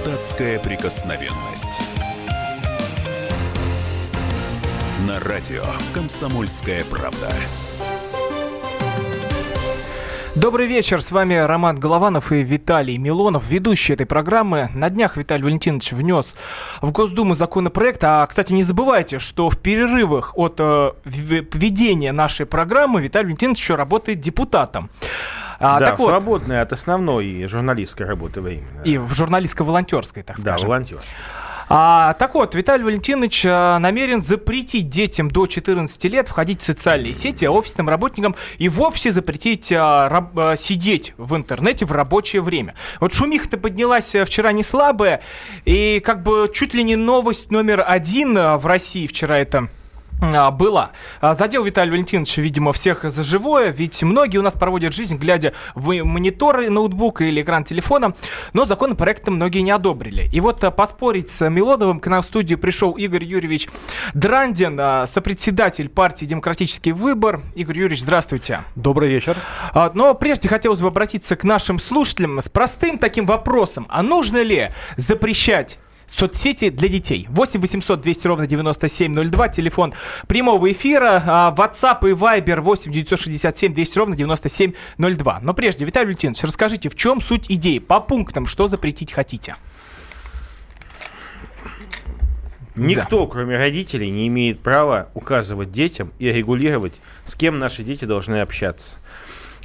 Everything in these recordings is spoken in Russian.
Депутатская прикосновенность. На радио «Комсомольская правда». Добрый вечер, с вами Роман Голованов и Виталий Милонов, ведущий этой программы. На днях Виталий Валентинович внес в Госдуму законопроект, а, кстати, не забывайте, что в перерывах от э, ведения нашей программы Виталий Валентинович еще работает депутатом. А, да, так вот, свободное от основной журналистской работы время. И в журналистско-волонтерской, так скажем. Да, волонтерской. А, так вот, Виталий Валентинович а, намерен запретить детям до 14 лет входить в социальные сети, а офисным работникам и вовсе запретить а, раб, а, сидеть в интернете в рабочее время. Вот шумиха-то поднялась вчера не слабая, и как бы чуть ли не новость номер один в России вчера это была. А, задел Виталий Валентинович, видимо, всех за живое, ведь многие у нас проводят жизнь, глядя в мониторы ноутбука или экран телефона, но законопроекты многие не одобрили. И вот а, поспорить с Милоновым к нам в студию пришел Игорь Юрьевич Драндин, сопредседатель партии «Демократический выбор». Игорь Юрьевич, здравствуйте. Добрый вечер. Но прежде хотелось бы обратиться к нашим слушателям с простым таким вопросом. А нужно ли запрещать соцсети для детей. 8 800 200 ровно 9702, телефон прямого эфира, а, WhatsApp и Viber 8 967 200 ровно 9702. Но прежде, Виталий Валентинович, расскажите, в чем суть идеи? По пунктам, что запретить хотите? Никто, да. кроме родителей, не имеет права указывать детям и регулировать, с кем наши дети должны общаться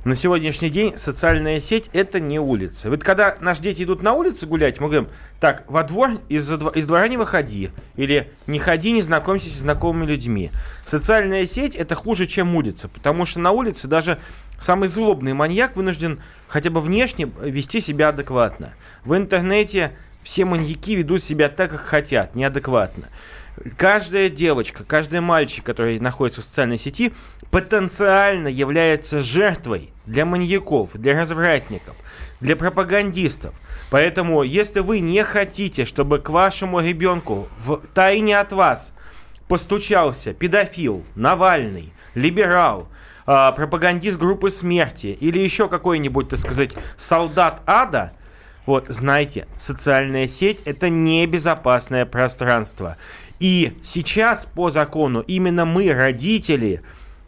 на сегодняшний день социальная сеть это не улица. Вот когда наши дети идут на улице гулять, мы говорим, так, во двор из, из двора не выходи. Или не ходи, не знакомься с знакомыми людьми. Социальная сеть это хуже, чем улица. Потому что на улице даже самый злобный маньяк вынужден хотя бы внешне вести себя адекватно. В интернете все маньяки ведут себя так, как хотят, неадекватно. Каждая девочка, каждый мальчик, который находится в социальной сети, потенциально является жертвой для маньяков, для развратников, для пропагандистов. Поэтому, если вы не хотите, чтобы к вашему ребенку в тайне от вас постучался педофил, Навальный, либерал, э, пропагандист группы смерти или еще какой-нибудь, так сказать, солдат ада, вот, знайте, социальная сеть это небезопасное пространство. И сейчас по закону именно мы, родители,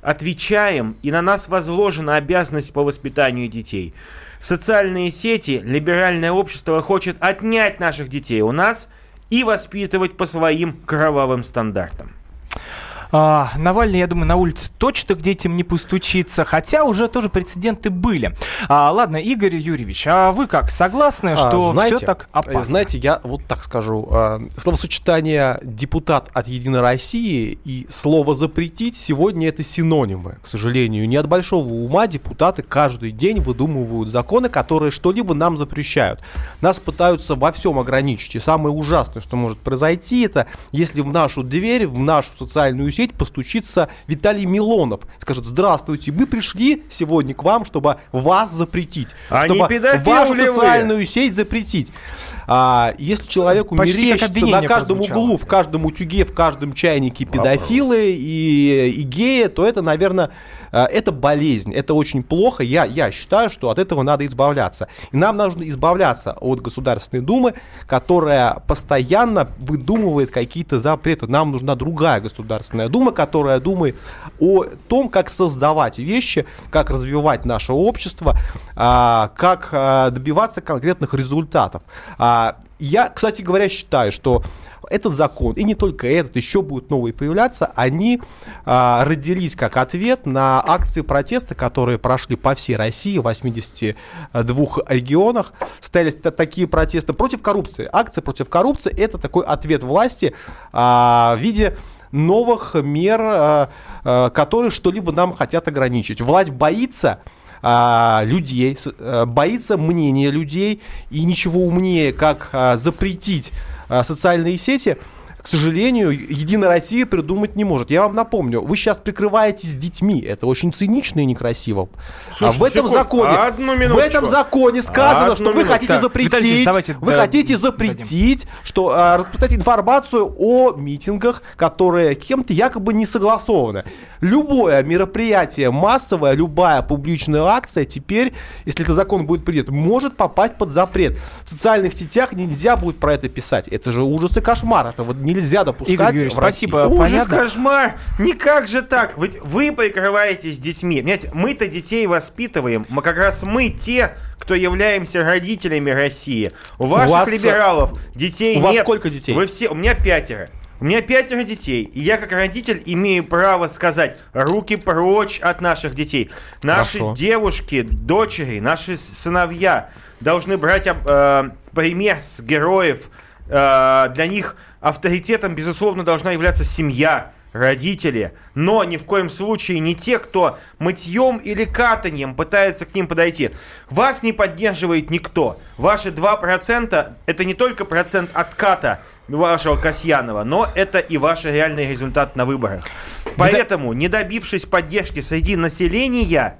отвечаем, и на нас возложена обязанность по воспитанию детей. Социальные сети, либеральное общество хочет отнять наших детей у нас и воспитывать по своим кровавым стандартам. А, Навальный, я думаю, на улице точно к детям не постучится, хотя уже тоже прецеденты были. А, ладно, Игорь Юрьевич, а вы как, согласны, а, что знаете, все так опасно? Знаете, я вот так скажу. А, словосочетание «депутат от Единой России» и слово «запретить» сегодня это синонимы, к сожалению. Не от большого ума депутаты каждый день выдумывают законы, которые что-либо нам запрещают. Нас пытаются во всем ограничить. И самое ужасное, что может произойти, это если в нашу дверь, в нашу социальную сеть постучится Виталий Милонов. Скажет, здравствуйте, мы пришли сегодня к вам, чтобы вас запретить. А чтобы вашу социальную вы? сеть запретить. А, если человеку Почти мерещится на каждом углу, в каждом утюге, в каждом чайнике педофилы и, и геи, то это, наверное, это болезнь, это очень плохо. Я, я считаю, что от этого надо избавляться. И нам нужно избавляться от Государственной Думы, которая постоянно выдумывает какие-то запреты. Нам нужна другая Государственная Дума, которая думает о том, как создавать вещи, как развивать наше общество, а, как а, добиваться конкретных результатов. А, я, кстати говоря, считаю, что этот закон, и не только этот, еще будут новые появляться, они а, родились как ответ на акции протеста, которые прошли по всей России, в 82 регионах. Стояли такие протесты против коррупции. Акции против коррупции – это такой ответ власти а, в виде новых мер, а, а, которые что-либо нам хотят ограничить. Власть боится а, людей, а, боится мнения людей, и ничего умнее, как запретить социальные сети, к сожалению, Единая Россия придумать не может. Я вам напомню, вы сейчас прикрываетесь детьми. Это очень цинично и некрасиво. Слушай, а в этом секунд, законе, в этом законе сказано, что вы хотите запретить, давайте, вы да, хотите запретить, дадим. что а, распространять информацию о митингах, которые кем-то якобы не согласованы. Любое мероприятие массовое, любая публичная акция теперь, если этот закон будет принят, может попасть под запрет. В социальных сетях нельзя будет про это писать. Это же ужас и кошмар. Это вот нельзя допускать Игорь Юрьевич, в спасибо. России. Ужас, Понятно? кошмар. Никак же так. Вы, вы прикрываетесь детьми. Понимаете, мы-то детей воспитываем. Мы как раз мы те, кто являемся родителями России. У ваших у вас, либералов детей у нет. У вас сколько детей? Вы все, у меня пятеро. У меня пятеро детей, и я как родитель имею право сказать руки прочь от наших детей. Наши Хорошо. девушки, дочери, наши сыновья должны брать э, пример с героев. Э, для них авторитетом, безусловно, должна являться семья родители, но ни в коем случае не те, кто мытьем или катанием пытается к ним подойти. Вас не поддерживает никто. Ваши 2% это не только процент отката вашего Касьянова, но это и ваш реальный результат на выборах. Поэтому, не добившись поддержки среди населения,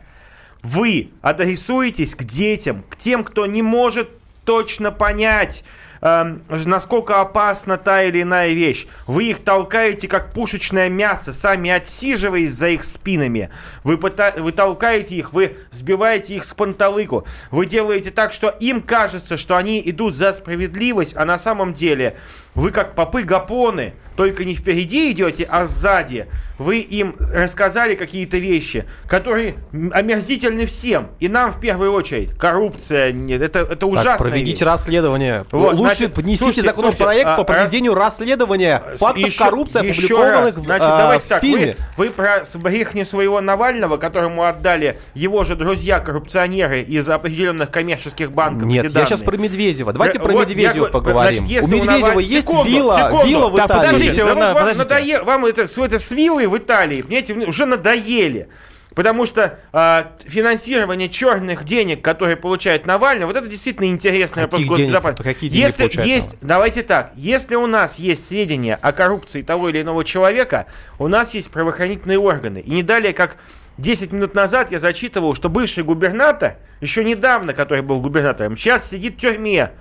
вы адресуетесь к детям, к тем, кто не может точно понять, э, насколько опасна та или иная вещь. Вы их толкаете как пушечное мясо, сами отсиживаясь за их спинами. Вы, пыта- вы толкаете их, вы сбиваете их с панталыку. Вы делаете так, что им кажется, что они идут за справедливость, а на самом деле вы как попы гапоны, только не впереди идете, а сзади. Вы им рассказали какие-то вещи, которые омерзительны всем. И нам в первую очередь. Коррупция, нет, это, это ужасно. Так, проведите вещь. расследование. Вот, Лучше значит, внесите слушайте, законопроект слушайте, по проведению раз... расследования фактов еще, коррупции, еще опубликованных раз. Значит, а, давайте в так, фильме. Вы, вы про брехни своего Навального, которому отдали его же друзья-коррупционеры из определенных коммерческих банков. Нет, я сейчас про Медведева. Давайте про вот Медведева поговорим. Значит, у Медведева есть секунду, вилла, секунду. вилла в Италии. Так, подождите, да, вам, подождите. Надоел, вам это, это с виллой в Италии, понимаете, уже надоели. Потому что э, финансирование черных денег, которые получает Навальный, вот это действительно интересный каких денег, Какие деньги если есть, Навальный? давайте так, если у нас есть сведения о коррупции того или иного человека, у нас есть правоохранительные органы. И не далее, как 10 минут назад я зачитывал, что бывший губернатор, еще недавно, который был губернатором, сейчас сидит в тюрьме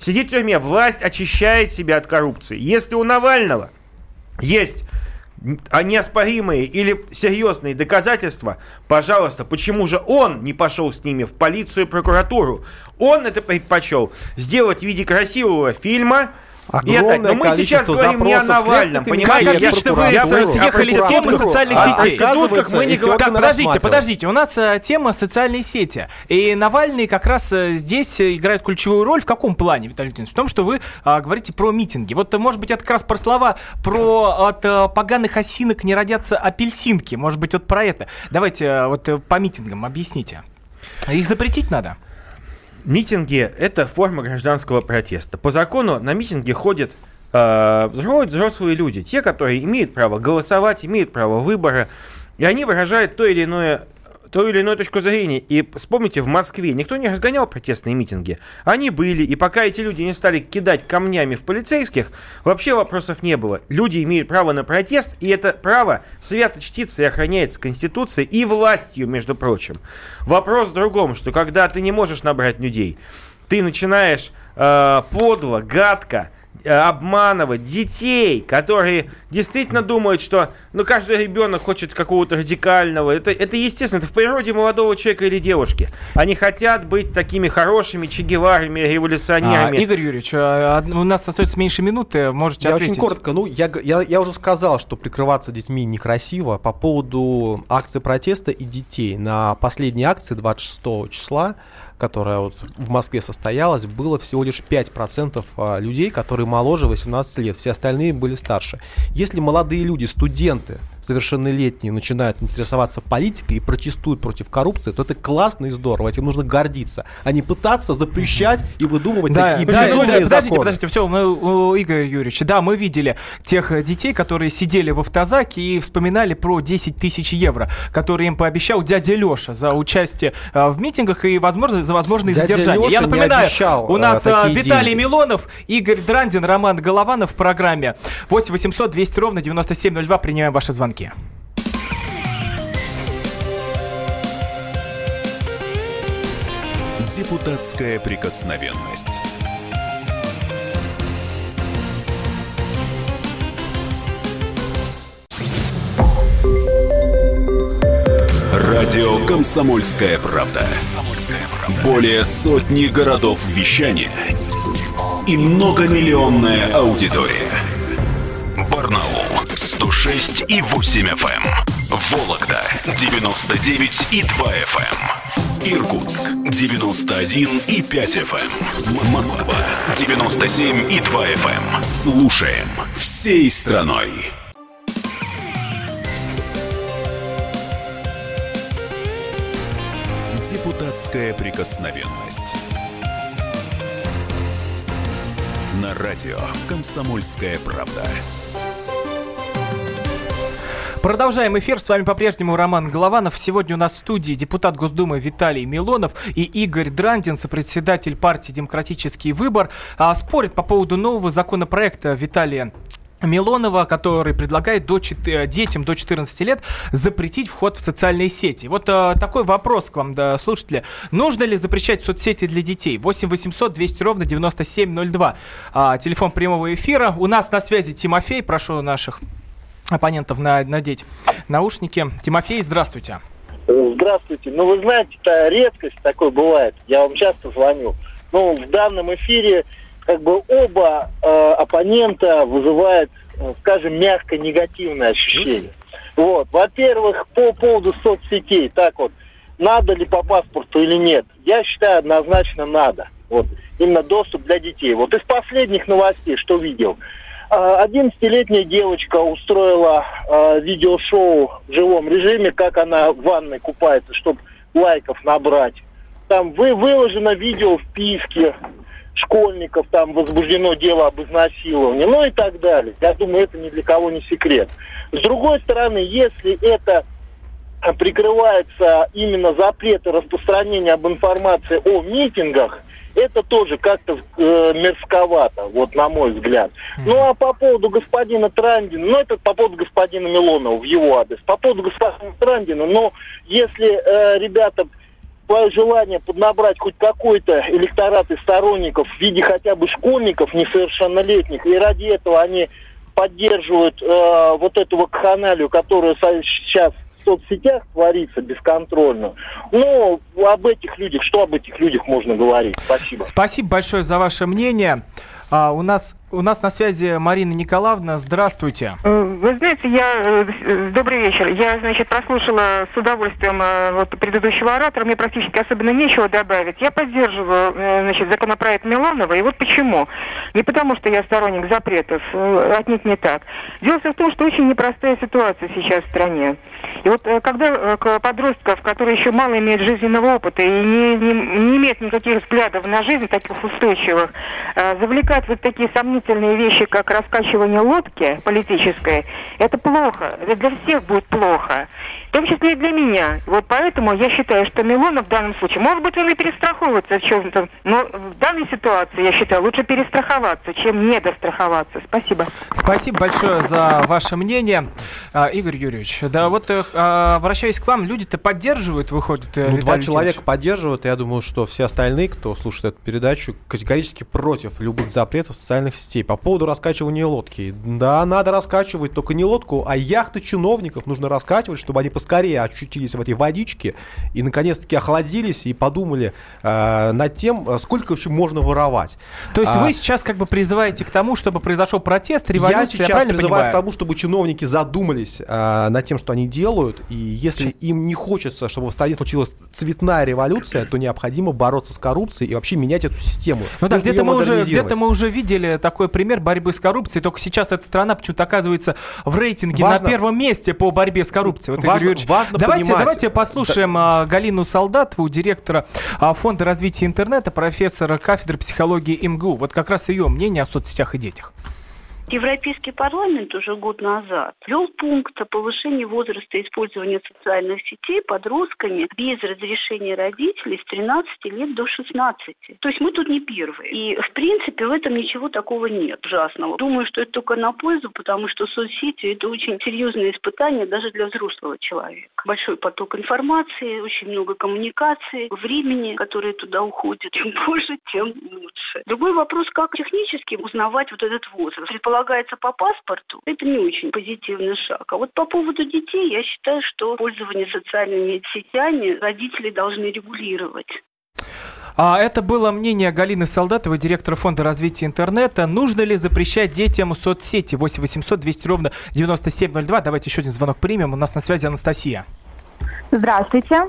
сидит в тюрьме, власть очищает себя от коррупции. Если у Навального есть неоспоримые или серьезные доказательства, пожалуйста, почему же он не пошел с ними в полицию и прокуратуру? Он это предпочел сделать в виде красивого фильма, Огромное это, но мы сейчас говорим не о Навальном, понимаете? Как отлично вы съехали с темы социальных а, сетей. Тут, мы не говорим. Так, подождите, подождите. У нас э, тема социальные сети. И Навальный как раз э, здесь играет ключевую роль. В каком плане, Виталий Леонидович? В том, что вы а, говорите про митинги. Вот, может быть, это как раз про слова про от а, поганых осинок не родятся апельсинки. Может быть, вот про это. Давайте вот по митингам объясните. Их запретить надо? Митинги – это форма гражданского протеста. По закону на митинги ходят э, взрослые люди, те, которые имеют право голосовать, имеют право выбора, и они выражают то или иное ту или иную точку зрения. И вспомните, в Москве никто не разгонял протестные митинги. Они были, и пока эти люди не стали кидать камнями в полицейских, вообще вопросов не было. Люди имеют право на протест, и это право свято чтится и охраняется Конституцией и властью, между прочим. Вопрос в другом, что когда ты не можешь набрать людей, ты начинаешь э, подло, гадко, обманывать детей, которые действительно думают, что ну, каждый ребенок хочет какого-то радикального. Это, это естественно, это в природе молодого человека или девушки. Они хотят быть такими хорошими Че Геварами, революционерами. А, Игорь Юрьевич, а, у нас остается меньше минуты, можете я ответить. очень коротко. Ну, я, я, я уже сказал, что прикрываться детьми некрасиво. По поводу акции протеста и детей. На последней акции 26 числа которая вот в Москве состоялась, было всего лишь 5% а, людей, которые моложе 18 лет. Все остальные были старше. Если молодые люди, студенты, совершеннолетние начинают интересоваться политикой и протестуют против коррупции, то это классно и здорово. Этим нужно гордиться, а не пытаться запрещать и выдумывать да, такие да, безумные да, подождите, подождите, все, мы, Игорь Юрьевич, да, мы видели тех детей, которые сидели в автозаке и вспоминали про 10 тысяч евро, которые им пообещал дядя Леша за участие э, в митингах и, возможно, за возможное дядя задержание. Леша Я напоминаю, обещал, у нас а, Виталий деньги. Милонов, Игорь Драндин, Роман Голованов в программе 8 800 200 ровно 9702. Принимаем ваши звонки. Депутатская прикосновенность. Радио «Комсомольская правда». Более сотни городов вещания и многомиллионная аудитория. Барнаул 106 и 8 FM. Эм. Вологда 99 и 2 FM. Эм. Иркутск 91 и 5 FM. Эм. Москва 97 и 2 FM. Слушаем всей страной. Депутатская прикосновенность. На радио «Комсомольская правда». Продолжаем эфир. С вами по-прежнему Роман Голованов. Сегодня у нас в студии депутат Госдумы Виталий Милонов и Игорь Драндин, сопредседатель партии «Демократический выбор». А, спорят по поводу нового законопроекта Виталия Милонова, который предлагает до 4, детям до 14 лет запретить вход в социальные сети. Вот э, такой вопрос к вам, да, слушатели. Нужно ли запрещать соцсети для детей? 8 800 200 ровно 9702. А, телефон прямого эфира. У нас на связи Тимофей. Прошу наших оппонентов на, надеть наушники. Тимофей, здравствуйте. Здравствуйте. Ну, вы знаете, это редкость такой бывает. Я вам часто звоню. Ну, в данном эфире как бы оба э, оппонента вызывают, э, скажем, мягко негативное ощущение. Вот. Во-первых, по поводу соцсетей, так вот, надо ли по паспорту или нет, я считаю, однозначно надо. Вот. Именно доступ для детей. Вот из последних новостей, что видел, 11-летняя э, девочка устроила э, видеошоу в живом режиме, как она в ванной купается, чтобы лайков набрать. Там вы, выложено видео в писке, школьников, там возбуждено дело об изнасиловании, ну и так далее. Я думаю, это ни для кого не секрет. С другой стороны, если это прикрывается именно запреты распространения об информации о митингах, это тоже как-то э, мерзковато, вот на мой взгляд. Mm-hmm. Ну а по поводу господина Трандина, ну это по поводу господина Милонова в его адрес. По поводу господина Трандина, но если э, ребята свое желание поднабрать хоть какой-то электорат из сторонников в виде хотя бы школьников несовершеннолетних, и ради этого они поддерживают э, вот эту вакханалию, которая сейчас соцсетях творится бесконтрольно. Ну, об этих людях, что об этих людях можно говорить? Спасибо. Спасибо большое за ваше мнение. А, у нас у нас на связи Марина Николаевна. Здравствуйте. Э, вы знаете, я... Э, добрый вечер. Я, значит, прослушала с удовольствием э, вот, предыдущего оратора. Мне практически особенно нечего добавить. Я поддерживаю, значит, законопроект Милонова. И вот почему. Не потому, что я сторонник запретов. Отнюдь не так. Дело в том, что очень непростая ситуация сейчас в стране. И вот когда подростков, которые еще мало имеют жизненного опыта и не, не, не имеют никаких взглядов на жизнь, таких устойчивых, завлекают вот такие сомнения сомнительные вещи, как раскачивание лодки политической, это плохо. Это для всех будет плохо. В том числе и для меня. Вот поэтому я считаю, что Милонов в данном случае, может быть, он и перестраховывается в чем-то, но в данной ситуации, я считаю, лучше перестраховаться, чем недостраховаться. Спасибо. Спасибо большое за ваше мнение. А, Игорь Юрьевич, да вот э, а, обращаясь к вам, люди-то поддерживают, выходит, э, ну, Два человека поддерживают, я думаю, что все остальные, кто слушает эту передачу, категорически против любых запретов социальных сетей. По поводу раскачивания лодки. Да, надо раскачивать только не лодку, а яхты чиновников нужно раскачивать, чтобы они поскорее очутились в этой водичке и наконец-таки охладились и подумали э, над тем, э, сколько вообще можно воровать. То есть а, вы сейчас как бы призываете к тому, чтобы произошел протест, революция, я сейчас я призываю понимаю? к тому, чтобы чиновники задумались э, над тем, что они делают, и если им не хочется, чтобы в стране случилась цветная революция, то необходимо бороться с коррупцией и вообще менять эту систему. Ну да, где-то мы, уже, где мы уже видели такой такой пример борьбы с коррупцией. Только сейчас эта страна почему-то оказывается в рейтинге важно, на первом месте по борьбе с коррупцией. Вот, важно, Игорь важно давайте, понимать. давайте послушаем да. Галину Солдатову, директора а, Фонда развития интернета, профессора кафедры психологии МГУ. Вот как раз ее мнение о соцсетях и детях. Европейский парламент уже год назад ввел пункт о повышении возраста использования социальных сетей подростками без разрешения родителей с 13 лет до 16. То есть мы тут не первые. И, в принципе, в этом ничего такого нет ужасного. Думаю, что это только на пользу, потому что соцсети – это очень серьезное испытание даже для взрослого человека. Большой поток информации, очень много коммуникации, времени, которое туда уходит. Чем больше, тем лучше. Другой вопрос, как технически узнавать вот этот возраст полагается по паспорту, это не очень позитивный шаг. А вот по поводу детей, я считаю, что пользование социальными сетями родители должны регулировать. А это было мнение Галины Солдатовой, директора Фонда развития интернета. Нужно ли запрещать детям соцсети? 8 800 200 ровно 9702. Давайте еще один звонок примем. У нас на связи Анастасия. Здравствуйте.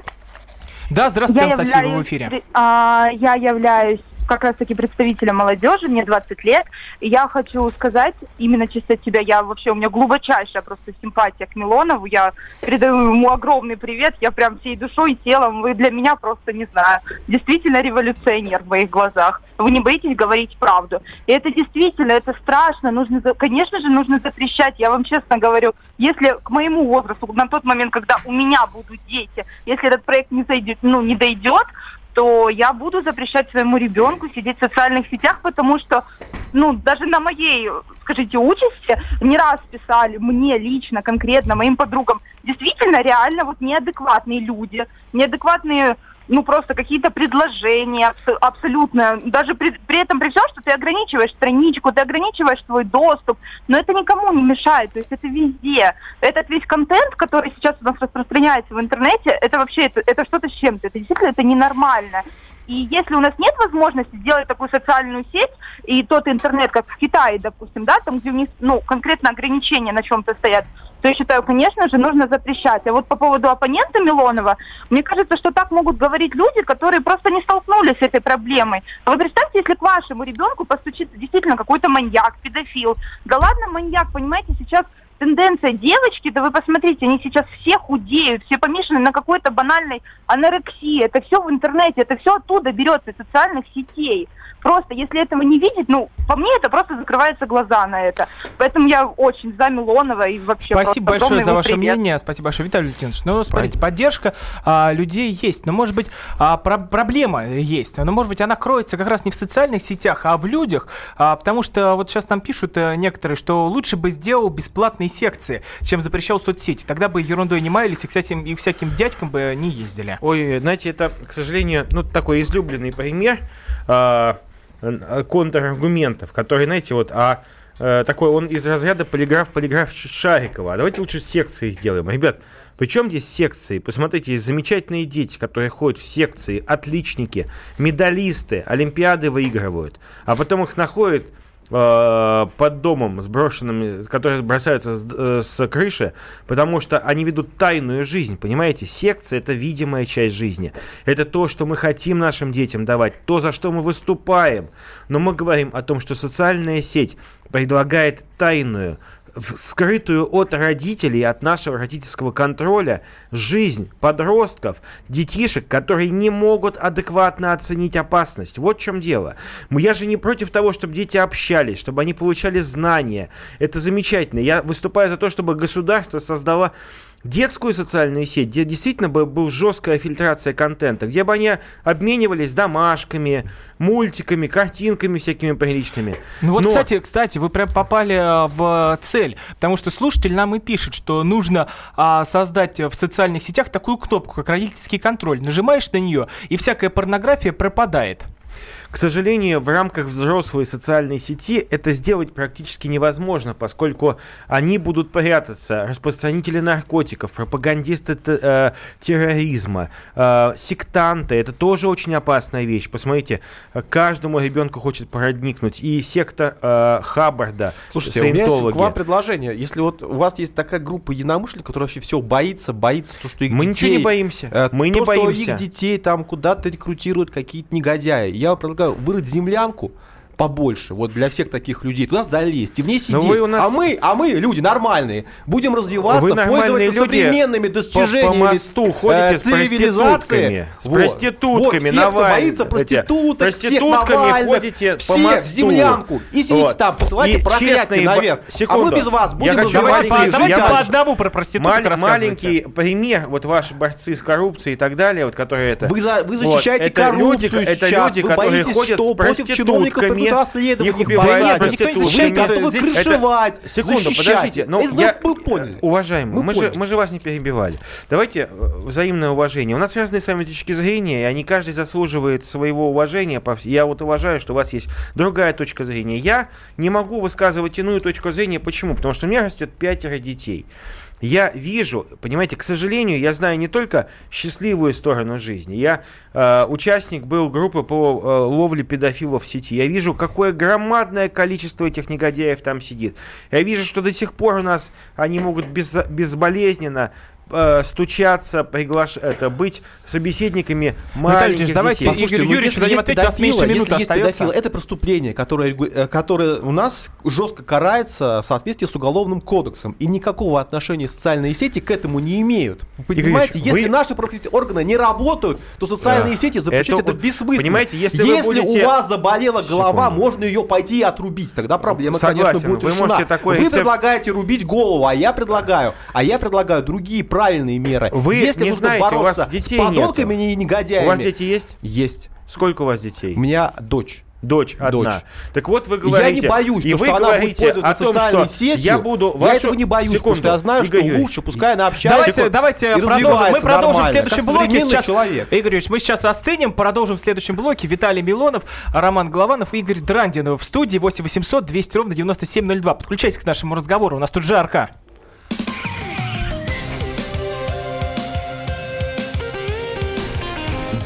Да, здравствуйте, я Анастасия, являюсь, вы в эфире. А, я являюсь как раз-таки представителем молодежи, мне 20 лет, и я хочу сказать, именно чисто от себя, я вообще, у меня глубочайшая просто симпатия к Милонову, я передаю ему огромный привет, я прям всей душой и телом, вы для меня просто, не знаю, действительно революционер в моих глазах. Вы не боитесь говорить правду. И это действительно, это страшно, нужно, конечно же, нужно запрещать, я вам честно говорю, если к моему возрасту, на тот момент, когда у меня будут дети, если этот проект не, зайдет, ну, не дойдет, то я буду запрещать своему ребенку сидеть в социальных сетях, потому что, ну, даже на моей, скажите, участи не раз писали мне лично, конкретно, моим подругам, действительно, реально вот неадекватные люди, неадекватные ну, просто какие-то предложения абсолютно, даже при, при этом при всем, что ты ограничиваешь страничку, ты ограничиваешь свой доступ, но это никому не мешает, то есть это везде. Этот весь контент, который сейчас у нас распространяется в интернете, это вообще, это, это что-то с чем-то, это действительно, это ненормально. И если у нас нет возможности сделать такую социальную сеть и тот интернет, как в Китае, допустим, да, там, где у них, ну, конкретно ограничения на чем-то стоят, то я считаю, конечно же, нужно запрещать. А вот по поводу оппонента Милонова, мне кажется, что так могут говорить люди, которые просто не столкнулись с этой проблемой. А вы представьте, если к вашему ребенку постучится действительно какой-то маньяк, педофил. Да ладно, маньяк, понимаете, сейчас тенденция девочки, да вы посмотрите, они сейчас все худеют, все помешаны на какой-то банальной анорексии. Это все в интернете, это все оттуда берется, из социальных сетей. Просто, если этого не видеть, ну, по мне это просто закрываются глаза на это. Поэтому я очень за Милонова и вообще Спасибо большое за ваше привет. мнение. Спасибо большое, Виталий Лютинович. Ну, смотрите, поддержка а, людей есть. Но, может быть, а, про- проблема есть. Но, может быть, она кроется как раз не в социальных сетях, а в людях. А, потому что вот сейчас нам пишут а, некоторые, что лучше бы сделал бесплатные секции, чем запрещал соцсети. Тогда бы ерундой не маялись и всяким, и всяким дядькам бы не ездили. Ой, знаете, это, к сожалению, ну, такой излюбленный пример. А, Э, контраргументов, которые, знаете, вот, а э, такой, он из разряда полиграф, полиграф Шарикова. А давайте лучше секции сделаем. Ребят, причем здесь секции? Посмотрите, есть замечательные дети, которые ходят в секции, отличники, медалисты, олимпиады выигрывают, а потом их находят Э, под домом, сброшенными, которые бросаются с, э, с крыши, потому что они ведут тайную жизнь, понимаете? Секция – это видимая часть жизни. Это то, что мы хотим нашим детям давать, то, за что мы выступаем. Но мы говорим о том, что социальная сеть предлагает тайную, скрытую от родителей, от нашего родительского контроля, жизнь подростков, детишек, которые не могут адекватно оценить опасность. Вот в чем дело. Я же не против того, чтобы дети общались, чтобы они получали знания. Это замечательно. Я выступаю за то, чтобы государство создало детскую социальную сеть, где действительно бы был жесткая фильтрация контента, где бы они обменивались домашками, мультиками, картинками всякими приличными. Ну вот, Но... кстати, кстати, вы прям попали э, в цель, потому что слушатель нам и пишет, что нужно а, создать в социальных сетях такую кнопку, как родительский контроль. Нажимаешь на нее, и всякая порнография пропадает. К сожалению, в рамках взрослой социальной сети это сделать практически невозможно, поскольку они будут прятаться. Распространители наркотиков, пропагандисты э, терроризма, э, сектанты. Это тоже очень опасная вещь. Посмотрите, каждому ребенку хочет проникнуть. И секта э, Хаббарда, Слушайте, у меня есть к вам предложение. Если вот у вас есть такая группа единомышленников, которая вообще все боится, боится, то, что их Мы детей... ничего не боимся. Э, Мы то, не боимся. что их детей там куда-то рекрутируют какие-то негодяи. Я вам предлагаю предлагаю вырыть землянку, побольше, вот для всех таких людей, туда залезть и в ней сидеть. Нас... А мы, а мы, люди нормальные, будем развиваться, вы пользоваться современными достижениями по, по мосту ходите э, цивилизации. С вот. проститутками, вот, все, кто боится проституток, проститутками всех ходите все по мосту. в землянку. И сидите вот. там, посылайте и проклятие наверх. Секунду. А мы без вас будем я давайте, по, давайте по одному про проституток Маль, Маленький пример, вот ваши борцы с коррупцией и так далее, вот которые это... Вы, за, вы защищаете вот, коррупцию люди, Это люди, вы которые ходят что, с проститутками, их убивают проститутками. Вы крышевать, Секунду, подождите. Ну, я, поняли. Уважаемый, мы, же, мы же вас не перебивали. Давайте э, взаимное уважение. У нас разные с вами точки зрения, и они каждый заслуживает своего уважения. Я вот уважаю, что у вас есть другая точка зрения. Я не могу высказывать иную точку зрения. Почему? Потому что у меня растет пятеро детей я вижу, понимаете, к сожалению, я знаю не только счастливую сторону жизни. Я э, участник был группы по э, ловле педофилов в сети. Я вижу, какое громадное количество этих негодяев там сидит. Я вижу, что до сих пор у нас они могут без, безболезненно э, стучаться, приглаш... это, быть собеседниками маленьких Виталий, давайте детей. Игорь ну, Юрьевич дадим ответ, у нас меньше минуты есть педофил, это преступление, которое, э, которое у нас жестко карается в соответствии с Уголовным кодексом. И никакого отношения социальные сети к этому не имеют. Вы понимаете, Игорь если вы... наши правоохранительные органы не работают, то социальные да. сети запрещать это, это бессмысленно. Понимаете, если, если будете... у вас заболела голова, Секунду. можно ее пойти и отрубить. Тогда проблема, Согласен, конечно, будет вы решена. Можете такое вы предлагаете рубить голову, а я предлагаю, а я предлагаю другие правильные меры. Вы Если не знаете, у вас детей с подонками и негодяями. У вас дети есть? Есть. Сколько у вас детей? У меня дочь. Дочь одна. Дочь. Так вот вы говорите... Я не боюсь, и что, вы что она будет пользоваться о том, социальной что сетью. Я буду вашу... Я этого не боюсь, Секунду. потому что я знаю, Игорь что лучше, пускай она общается Давайте, давайте продолжим. Мы продолжим в следующем блоке. Сейчас, человек. Игорь Юрьевич, мы сейчас остынем, продолжим в следующем блоке. Виталий Милонов, Роман Голованов и Игорь Драндинов в студии 8 800 200 ровно 9702. Подключайтесь к нашему разговору, у нас тут жарко.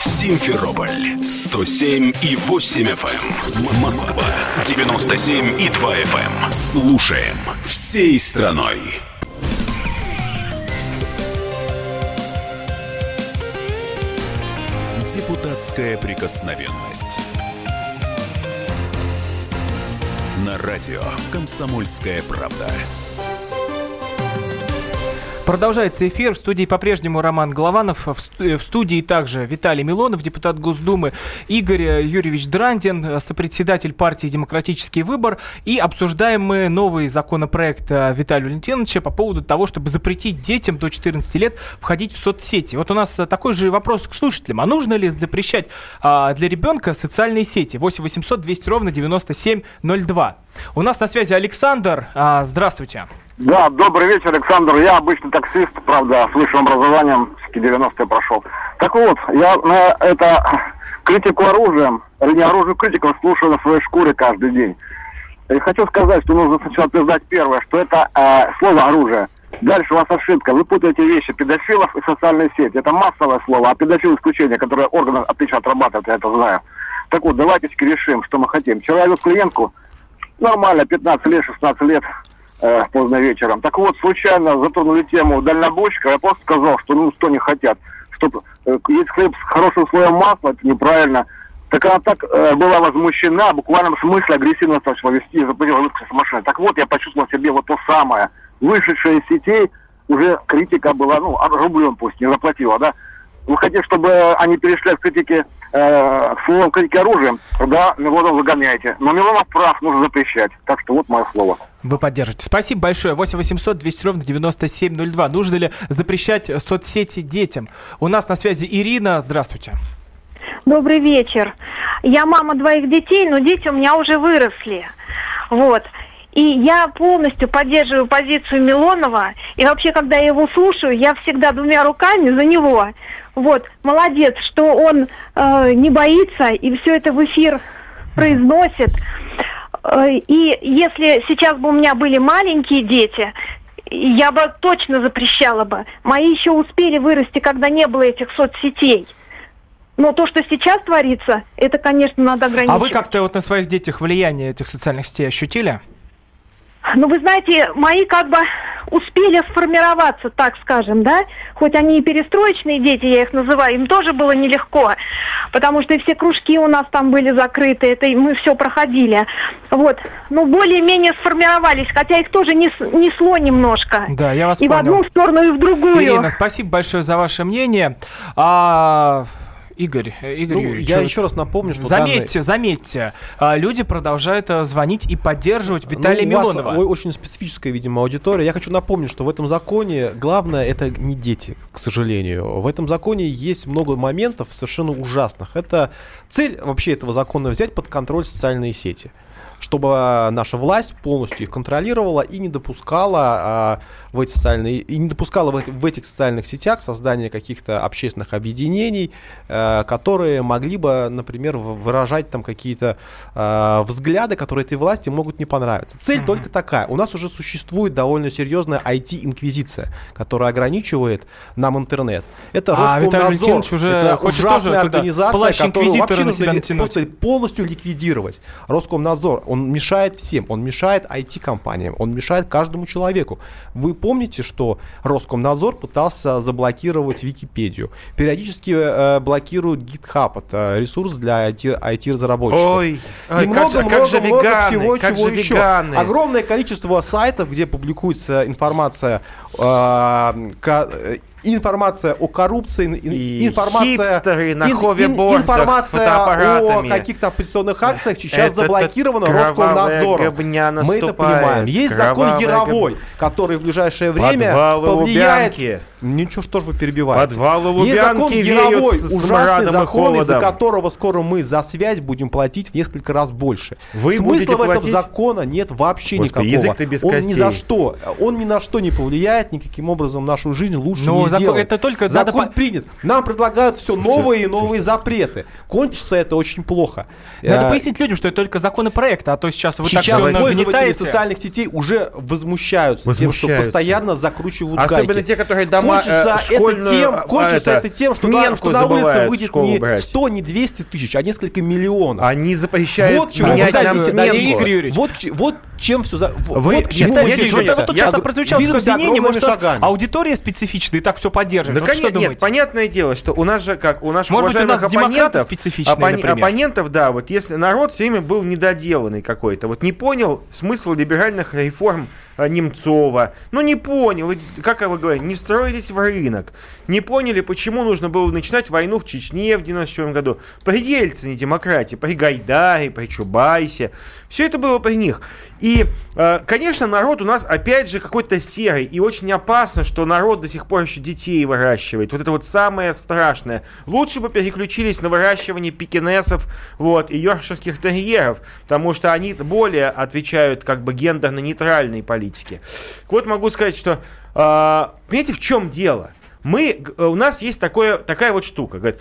Симферополь 107 и 8 FM. Эм. Москва 97 и 2 FM. Эм. Слушаем всей страной. Депутатская прикосновенность. На радио «Комсомольская правда». Продолжается эфир. В студии по-прежнему Роман Голованов. В студии также Виталий Милонов, депутат Госдумы, Игорь Юрьевич Драндин, сопредседатель партии «Демократический выбор». И обсуждаем мы новый законопроект э, Виталия Валентиновича по поводу того, чтобы запретить детям до 14 лет входить в соцсети. Вот у нас такой же вопрос к слушателям. А нужно ли запрещать а, для ребенка социальные сети? 8 800 200 ровно 9702. У нас на связи Александр. А, здравствуйте. Да, добрый вечер, Александр. Я обычный таксист, правда, с высшим образованием, с 90-е прошел. Так вот, я на это критику оружием, или не оружию критиков, слушаю на своей шкуре каждый день. И хочу сказать, что нужно сначала признать первое, что это э, слово оружие. Дальше у вас ошибка. Вы путаете вещи педофилов и социальные сети. Это массовое слово, а педофил исключение, которое органы отлично отрабатывают, я это знаю. Так вот, давайте решим, что мы хотим. Вчера я клиентку, нормально, 15 лет, 16 лет, э, поздно вечером. Так вот, случайно затронули тему дальнобойщика, я просто сказал, что ну что не хотят, чтобы э, есть хлеб с хорошим слоем масла, это неправильно. Так она так э, была возмущена, в буквальном смысле агрессивно начала вести и запретила с машины. Так вот, я почувствовал в себе вот то самое. Вышедшая из сетей уже критика была, ну, рублем пусть, не заплатила, да, вы хотите, чтобы они перешли от критики э, к словам критики оружием, да, Милонов выгоняете. Но Милонов прав, нужно запрещать. Так что вот мое слово. Вы поддержите. Спасибо большое. 8 800 200 ровно 9702. Нужно ли запрещать соцсети детям? У нас на связи Ирина. Здравствуйте. Добрый вечер. Я мама двоих детей, но дети у меня уже выросли. Вот. И я полностью поддерживаю позицию Милонова. И вообще, когда я его слушаю, я всегда двумя руками за него. Вот, молодец, что он э, не боится и все это в эфир произносит. Э, и если сейчас бы у меня были маленькие дети, я бы точно запрещала бы. Мои еще успели вырасти, когда не было этих соцсетей. Но то, что сейчас творится, это, конечно, надо ограничивать. А вы как-то вот на своих детях влияние этих социальных сетей ощутили? Ну, вы знаете, мои как бы успели сформироваться, так скажем, да, хоть они и перестроечные дети, я их называю, им тоже было нелегко, потому что все кружки у нас там были закрыты, это мы все проходили, вот, ну, более-менее сформировались, хотя их тоже несло немножко. Да, я вас И понял. в одну сторону, и в другую. Ирина, спасибо большое за ваше мнение. А, Игорь, э, Игорь ну, Юрьевич, я еще раз напомню, что заметьте, данные... заметьте, а, люди продолжают э, звонить и поддерживать ну, Виталия ну, Милонова. Вас очень специфическая, видимо, аудитория. Я хочу напомнить, что в этом законе главное это не дети, к сожалению. В этом законе есть много моментов совершенно ужасных. Это цель вообще этого закона взять под контроль социальные сети чтобы наша власть полностью их контролировала и не допускала а, в эти социальные и не допускала в, эти, в этих социальных сетях создания каких-то общественных объединений, а, которые могли бы, например, выражать там какие-то а, взгляды, которые этой власти могут не понравиться. Цель mm-hmm. только такая. У нас уже существует довольно серьезная IT-инквизиция, которая ограничивает нам интернет. Это а, Роскомнадзор. уже это ужасная организация, которую вообще нужно просто полностью ликвидировать. Роскомнадзор он мешает всем, он мешает IT-компаниям, он мешает каждому человеку. Вы помните, что Роскомнадзор пытался заблокировать Википедию, периодически э, блокируют GitHub, это ресурс для IT-разработчиков. Ой, ой, много, как, много, как же много веганы, всего, как чего же еще. Веганы. Огромное количество сайтов, где публикуется информация э, информация о коррупции, и информация, на ин, ин, информация о каких-то оппозиционных акциях сейчас это заблокирована Роскомнадзором. Мы это понимаем. Есть закон Яровой, который в ближайшее время повлияет... Лубянки. Ничего, что ж вы перебиваете. Подвалы Лубянки Есть закон Яровой, ужасный закон, из-за которого скоро мы за связь будем платить в несколько раз больше. Вы Смысла в этом закона нет вообще Господи, никакого. Язык без он костей. ни за что, он ни на что не повлияет, никаким образом нашу жизнь лучше Но не закон. Это только закон надо... принят. Нам предлагают все новые и новые запреты. Кончится это очень плохо. Надо а, пояснить людям, что это только законопроект, а то сейчас вы сейчас так пользователи социальных сетей уже возмущаются, возмущаются тем, что постоянно закручивают Особенно гайки. те, которые дома кончится э, это тем, а, кончится это, это тем, что на, что на улице выйдет не брать. 100, не 200 тысяч, а несколько миллионов. Они запрещают вот чего менять нам Игорь Вот, вот чем все за... Вы, вот к чему нет, нет, нет, вот тут часто прозвучало обвинение, может, аудитория специфичная и так все поддерживает. Да, вот конечно, нет, понятное дело, что у нас же, как у наших может уважаемых быть, у нас оппонентов, оппон, оппонентов, да, вот если народ все время был недоделанный какой-то, вот не понял смысл либеральных реформ Немцова. Ну, не понял, как вы говорите, не строились в рынок. Не поняли, почему нужно было начинать войну в Чечне в 94 году. При Ельцине демократии, при Гайдаре, при Чубайсе. Все это было при них. И, э, конечно, народ у нас опять же какой-то серый. И очень опасно, что народ до сих пор еще детей выращивает. Вот это вот самое страшное. Лучше бы переключились на выращивание пекинесов вот, и йоркширских терьеров. Потому что они более отвечают как бы гендерно-нейтральной политике. Вот могу сказать, что... Э, понимаете, в чем дело? Мы, у нас есть такое, такая вот штука. Говорит,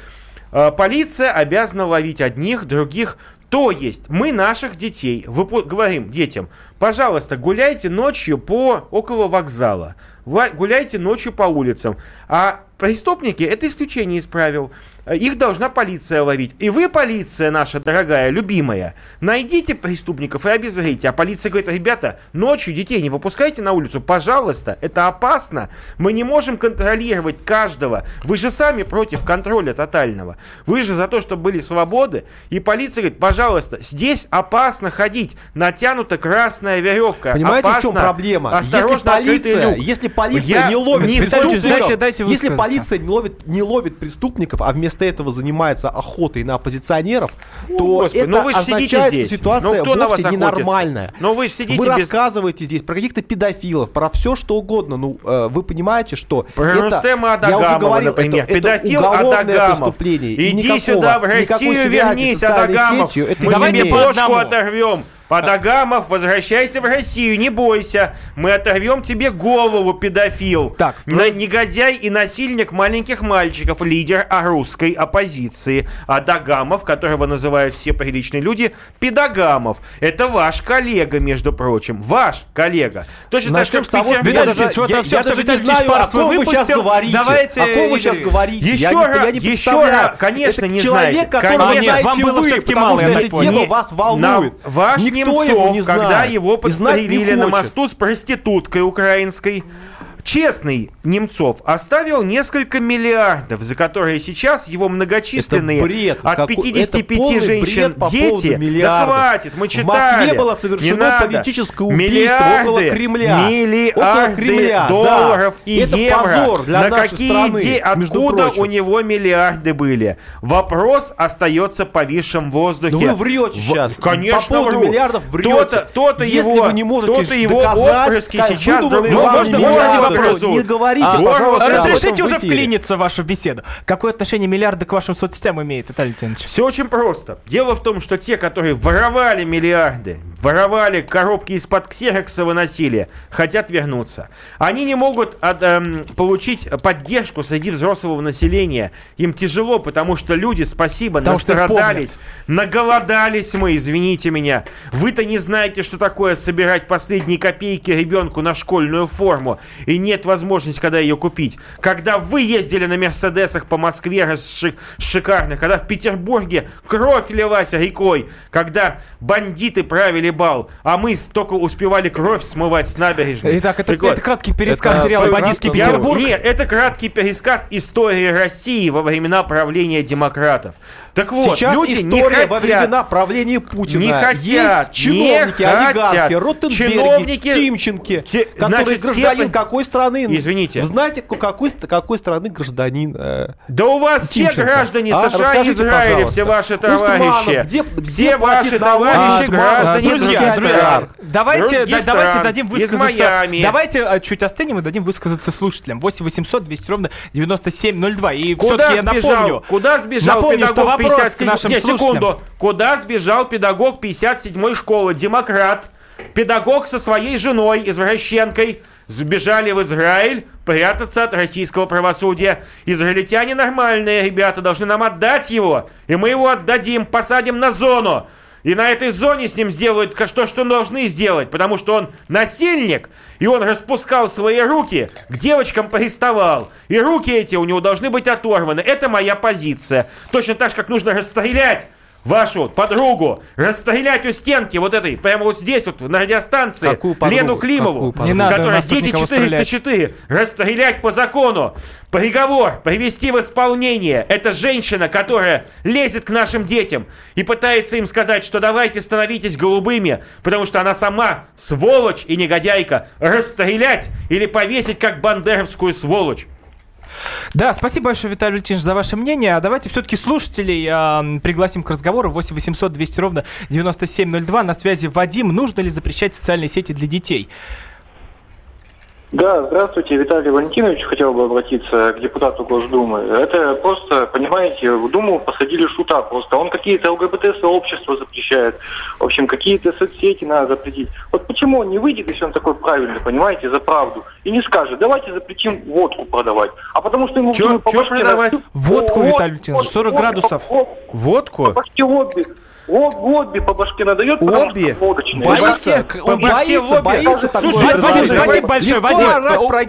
полиция обязана ловить одних, других то есть мы наших детей выпу- говорим детям, пожалуйста, гуляйте ночью по около вокзала, гуляйте ночью по улицам, а преступники это исключение из правил. Их должна полиция ловить. И вы, полиция наша дорогая, любимая, найдите преступников и обезрите. А полиция говорит, ребята, ночью детей не выпускайте на улицу, пожалуйста, это опасно. Мы не можем контролировать каждого. Вы же сами против контроля тотального. Вы же за то, чтобы были свободы. И полиция говорит, пожалуйста, здесь опасно ходить. Натянута красная веревка. Понимаете, опасно, в чем проблема? Осторожно, если полиция, если полиция Я не ловит не преступников, дайте если полиция не ловит, не ловит преступников, а вместо этого занимается охотой на оппозиционеров, ну, то Господи, это вы означает, что ситуация ну, вовсе ненормальная. Но вы сидите Вы без... рассказываете здесь про каких-то педофилов, про все что угодно. Ну, э, вы понимаете, что про это, Рустема Адагамова, я уже говорил, например, это, педофил это Адагамов. преступление. Иди никакого, сюда в Россию, вернись, Адагамов. Сетью, это Мы тебе плошку оторвем. Падагамов, возвращайся в Россию, не бойся. Мы оторвем тебе голову, педофил. Так, На, негодяй и насильник маленьких мальчиков, лидер а русской оппозиции. Адагамов, которого называют все приличные люди, педагамов. Это ваш коллега, между прочим. Ваш коллега. Точно Начнем так, с того, как что Питер- я даже, я, это я что даже не знаю, о Чичпарс ком вы сейчас говорите. Давайте, о ком вы сейчас говорите. Еще я, не- раз, я не еще раз, конечно, это не человек, знаете. который Конечно. знаете Вам было вы, потому мало, что я тема Не- вас на- волнует. ваш Никто его Немцов, не знает. когда его подстрелили на мосту с проституткой украинской, честный Немцов оставил несколько миллиардов, за которые сейчас его многочисленные бред. от Какой- 55 это полный женщин бред дети. Да хватит, мы В читали. Москве было Не совершено надо. политическое убийство Миллиарды, около Кремля. Миллиарды Около Кремля, да. долларов и Это евро. позор для на нашей какие страны, де- Откуда прочим. у него миллиарды были? Вопрос остается повисшим в воздухе. Да вы врете В- сейчас. Конечно, По поводу вру. миллиардов врете. То-то, то-то Если его, вы не можете то-то его доказать, отпрыски сейчас вами можно образуют. не говорите, А, пожалуйста, Разрешите уже вклиниться в вашу беседу. Какое отношение миллиарды к вашим соцсетям имеет, Виталий Леонидович? Все очень просто. Дело в том, что те, которые воровали миллиарды, воровали коробки из-под ксерокса, выносили, хотят вернуться. Они не могут от, эм, получить поддержку среди взрослого населения. Им тяжело, потому что люди, спасибо, Потому настрадались, наголодались мы, извините меня. Вы-то не знаете, что такое собирать последние копейки ребенку на школьную форму, и нет возможности, когда ее купить. Когда вы ездили на Мерседесах по Москве ши- шикарных, когда в Петербурге кровь лилась рекой, когда бандиты правили бал, а мы только успевали кровь смывать с набережной. Итак, это, вот, это краткий пересказ это сериала «Бандитский. Петербург». Нет, это краткий пересказ истории России во времена правления демократов. Так вот, Сейчас люди не хотят. во времена правления Путина. Не хотят, Есть чиновники, не олигархи, хотят. Чиновники- Тимченки, Те- которые значит, все гражданин по- какой страны? Извините. Знаете, какой, какой страны гражданин? э, Да у вас все Тимченко. граждане А, США и Израиля, пожалуйста. все ваши Усманов, товарищи. где- где все ваши налоги? товарищи Усманов, граждане друзья, друзья. Давайте, да, давайте дадим высказаться. Давайте а, чуть остынем и дадим высказаться слушателям. 8 800 200 ровно 9702. И Куда все-таки я напомню. Куда сбежал напомню, что педагог вопрос 57 к нашим Не, слушателям. секунду. Куда сбежал педагог 57-й школы? Демократ. Педагог со своей женой, извращенкой, сбежали в Израиль прятаться от российского правосудия. Израильтяне нормальные ребята, должны нам отдать его. И мы его отдадим, посадим на зону. И на этой зоне с ним сделают то, что должны сделать, потому что он насильник, и он распускал свои руки, к девочкам приставал. И руки эти у него должны быть оторваны. Это моя позиция. Точно так же, как нужно расстрелять вашу подругу, расстрелять у стенки вот этой, прямо вот здесь, вот на радиостанции, Какую подругу? Лену Климову, Какую? Не которая дети никого 404, расстрелять по закону, приговор привести в исполнение. Это женщина, которая лезет к нашим детям и пытается им сказать, что давайте становитесь голубыми, потому что она сама сволочь и негодяйка. Расстрелять или повесить как бандеровскую сволочь. Да, спасибо большое, Виталий Валентинович, за ваше мнение. А давайте все-таки слушателей а, пригласим к разговору. 8 800 200 ровно 9702. На связи Вадим. Нужно ли запрещать социальные сети для детей? Да, здравствуйте, Виталий Валентинович. Хотел бы обратиться к депутату Госдумы. Это просто, понимаете, в Думу посадили шута просто. Он какие-то ЛГБТ-сообщества запрещает. В общем, какие-то соцсети надо запретить. Вот почему он не выйдет, если он такой правильный, понимаете, за правду, и не скажет, давайте запретим водку продавать. А потому что ему... Чё- продавать? на- Водку, Виталий Валентинович, вот, 40 вот, градусов. По Водку? Башке обби. Вот, обби по башке надает, потому Обби? что водочный. Боится, По он башке боится, боится такое Слушай, Вадим, спасибо большое, Вадим.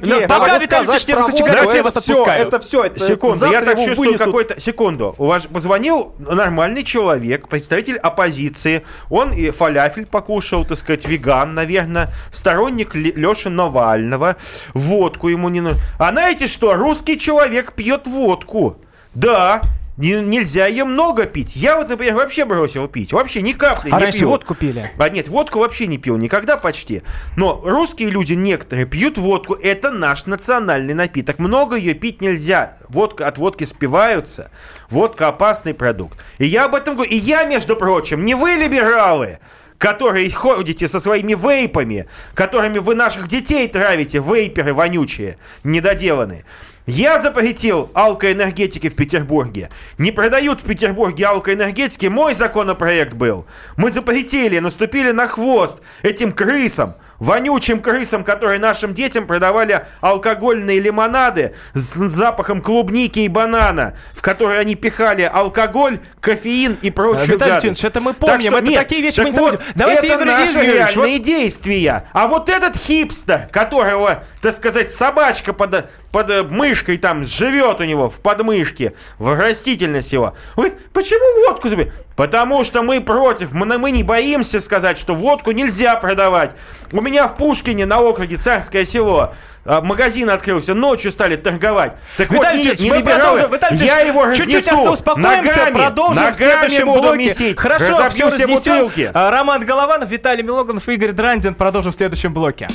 Ну, пока а вот Виталий водку, я вас отпускаю. Это все, Секунду, я так чувствую какой-то... Секунду. У вас позвонил нормальный человек, представитель оппозиции. Он и фалафель покушал, так сказать, веган, наверное, сторонник Леши Навального. Водку ему не нужно. А знаете что? Русский человек пьет водку. Да, не- нельзя ее много пить. Я вот, например, вообще бросил пить. Вообще ни капли А не раньше пил. водку пили? А нет, водку вообще не пил никогда почти. Но русские люди некоторые пьют водку. Это наш национальный напиток. Много ее пить нельзя. Водка от водки спиваются. Водка опасный продукт. И я об этом говорю. И я, между прочим, не вы либералы которые ходите со своими вейпами, которыми вы наших детей травите, вейперы вонючие, недоделанные. Я запретил алкоэнергетики в Петербурге. Не продают в Петербурге алкоэнергетики. Мой законопроект был. Мы запретили, наступили на хвост этим крысам вонючим крысам, которые нашим детям продавали алкогольные лимонады с запахом клубники и банана, в которые они пихали алкоголь, кофеин и прочую Виталий гадость. это мы помним, так что, это нет, такие вещи мы не вот, Давайте, это Игорь наши Игорь реальные вот... действия. А вот этот хипстер, которого, так сказать, собачка под, под мышкой там живет у него в подмышке, в растительность его. Говорит, почему водку забили? Потому что мы против, мы, мы не боимся сказать, что водку нельзя продавать. У меня в Пушкине на округе Царское село а, магазин открылся, ночью стали торговать. Так Виталий вот, не, не либералы, я его разнесу. Чуть-чуть успокоимся, ногами, продолжим ногами в следующем буду блоке. Месить, Хорошо, все разнесем. А, Роман Голованов, Виталий Милоганов и Игорь Драндин. Продолжим в следующем блоке.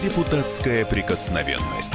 Депутатская прикосновенность.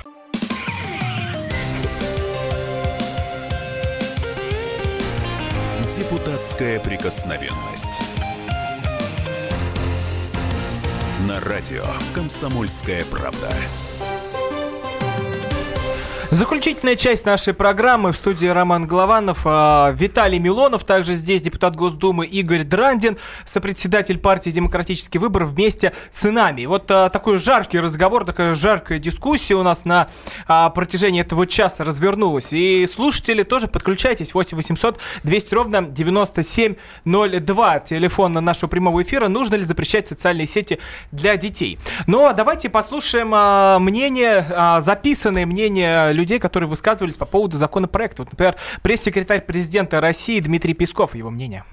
Депутатская прикосновенность. На радио «Комсомольская правда». Заключительная часть нашей программы в студии Роман Голованов, а, Виталий Милонов, также здесь депутат Госдумы Игорь Драндин, сопредседатель партии «Демократический выбор» вместе с нами. Вот а, такой жаркий разговор, такая жаркая дискуссия у нас на а, протяжении этого часа развернулась. И слушатели тоже подключайтесь, 8 800 200 ровно 9702, телефон на нашего прямого эфира. Нужно ли запрещать социальные сети для детей? Но давайте послушаем мнение, записанное мнение людей, которые высказывались по поводу законопроекта. Вот, например, пресс-секретарь президента России Дмитрий Песков, его мнение.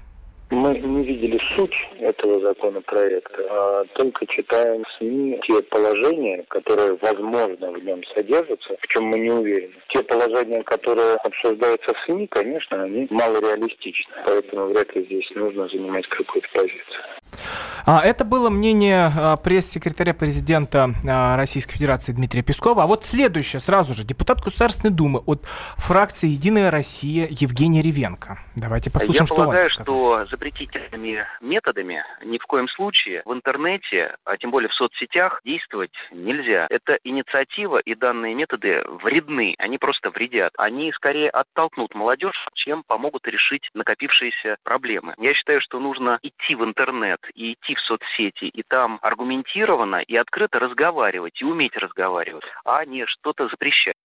Мы не видели суть этого законопроекта, а только читаем в СМИ те положения, которые, возможно, в нем содержатся, в чем мы не уверены. Те положения, которые обсуждаются в СМИ, конечно, они малореалистичны, поэтому вряд ли здесь нужно занимать какую-то позицию. А, это было мнение а, пресс-секретаря президента а, Российской Федерации Дмитрия Пескова. А вот следующее сразу же. Депутат Государственной Думы от фракции «Единая Россия» Евгений Ревенко. Давайте послушаем, Я что полагаю, он что запретительными методами ни в коем случае в интернете, а тем более в соцсетях, действовать нельзя. Это инициатива и данные методы вредны. Они просто вредят. Они скорее оттолкнут молодежь, чем помогут решить накопившиеся проблемы. Я считаю, что нужно идти в интернет и идти в соцсети, и там аргументированно и открыто разговаривать, и уметь разговаривать, а не что-то запрещать.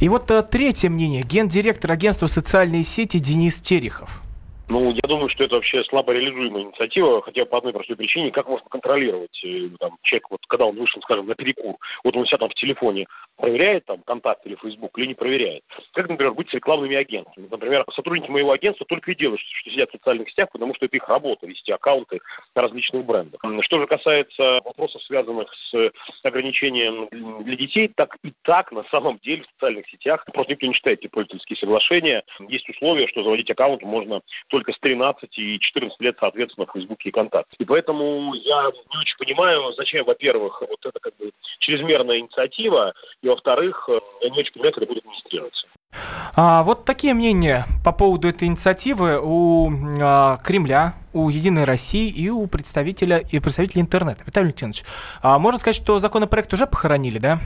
И вот а, третье мнение. Гендиректор агентства социальные сети Денис Терехов. Ну, я думаю, что это вообще слабо реализуемая инициатива, хотя по одной простой причине, как можно контролировать э, там, человек, вот когда он вышел, скажем, на перекур, вот он себя там в телефоне проверяет там контакт или Facebook, или не проверяет. Как, например, быть с рекламными агентами. Например, сотрудники моего агентства только и делают, что сидят в социальных сетях, потому что это их работа, вести аккаунты на различных брендах. Что же касается вопросов, связанных с ограничением для детей, так и так на самом деле в социальных сетях просто никто не читает эти пользовательские соглашения. Есть условия, что заводить аккаунт можно только с 13 и 14 лет, соответственно, в Фейсбуке и ВКонтакте. И поэтому я не очень понимаю, зачем, во-первых, вот это как бы чрезмерная инициатива, и, во-вторых, э, я не очень понимаю, как это будет администрироваться. А, вот такие мнения по поводу этой инициативы у а, Кремля, у Единой России и у представителя и представителя интернета. Виталий Леонидович, а можно сказать, что законопроект уже похоронили, да?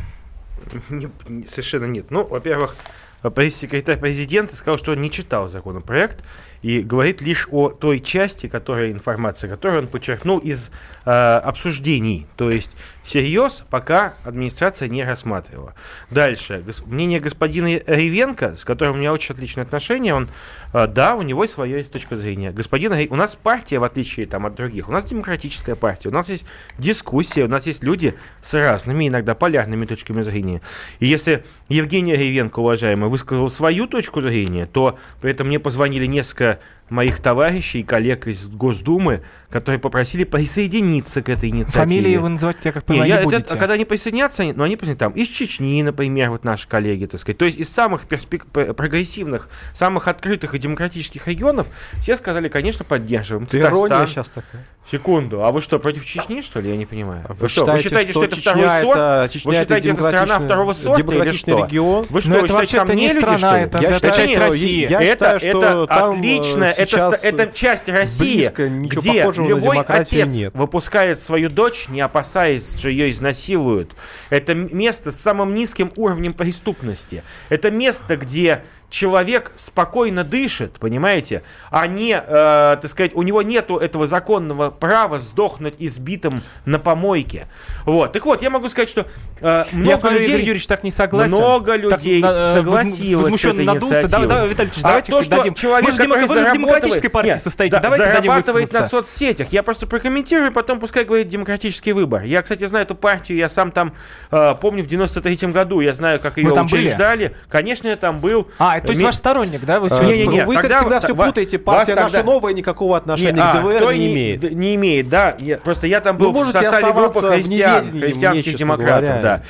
Не, совершенно нет. Ну, во-первых, пресс-секретарь президента сказал, что он не читал законопроект и говорит лишь о той части, которая информация, которую он подчеркнул из э, обсуждений. То есть всерьез пока администрация не рассматривала. Дальше. Мнение господина Ревенко, с которым у меня очень отличное отношение, он, э, да, у него своя есть точка зрения. Господин у нас партия, в отличие там, от других, у нас демократическая партия, у нас есть дискуссия, у нас есть люди с разными, иногда полярными точками зрения. И если Евгений Ревенко, уважаемый, высказал свою точку зрения, то при этом мне позвонили несколько моих товарищей и коллег из Госдумы, которые попросили присоединиться к этой инициативе. Фамилии вы называть, я как понимаю, не, не будете. Это, когда они присоединятся, но они там из Чечни, например, вот наши коллеги, так сказать. То есть из самых перспек... прогрессивных, самых открытых и демократических регионов все сказали, конечно, поддерживаем. Ты ирония сейчас такая. Секунду, а вы что, против Чечни, что ли? Я не понимаю. Вы, вы, что, считаете, вы считаете, что, что это Чечня второй сорт? Это, Чечня вы считаете, это, это страна второго сорта или что? регион? Вы что, ну, вы считаете, там не люди, что ли? Это, я это часть России. Я это, считаю, что это там отличная, это, это часть России, где любой отец нет. выпускает свою дочь, не опасаясь, что ее изнасилуют. Это место с самым низким уровнем преступности. Это место, где человек спокойно дышит, понимаете, а не, э, так сказать, у него нету этого законного права сдохнуть избитым на помойке. Вот. Так вот, я могу сказать, что э, много я смотрю, людей... Игорь Юрьевич так не согласен. Много людей так, э, согласовалось возмущенно надулся. Давай, давай, Виталий Ильич, а давайте то, что дадим. Человек, вы же, демок... вы же в демократической партии нет, состоите. Да, давайте зарабатывает на соцсетях. Я просто прокомментирую, потом пускай говорит демократический выбор. Я, кстати, знаю эту партию, я сам там э, помню в 93-м году, я знаю, как ее учреждали. Были? Конечно, я там был. А, то есть ваш сторонник, да? Вы, всегда, все путаете. Партия наша новая никакого отношения к ДВР не имеет. Не имеет, да. Просто я там был в составе группы христиан, христианских демократов, да.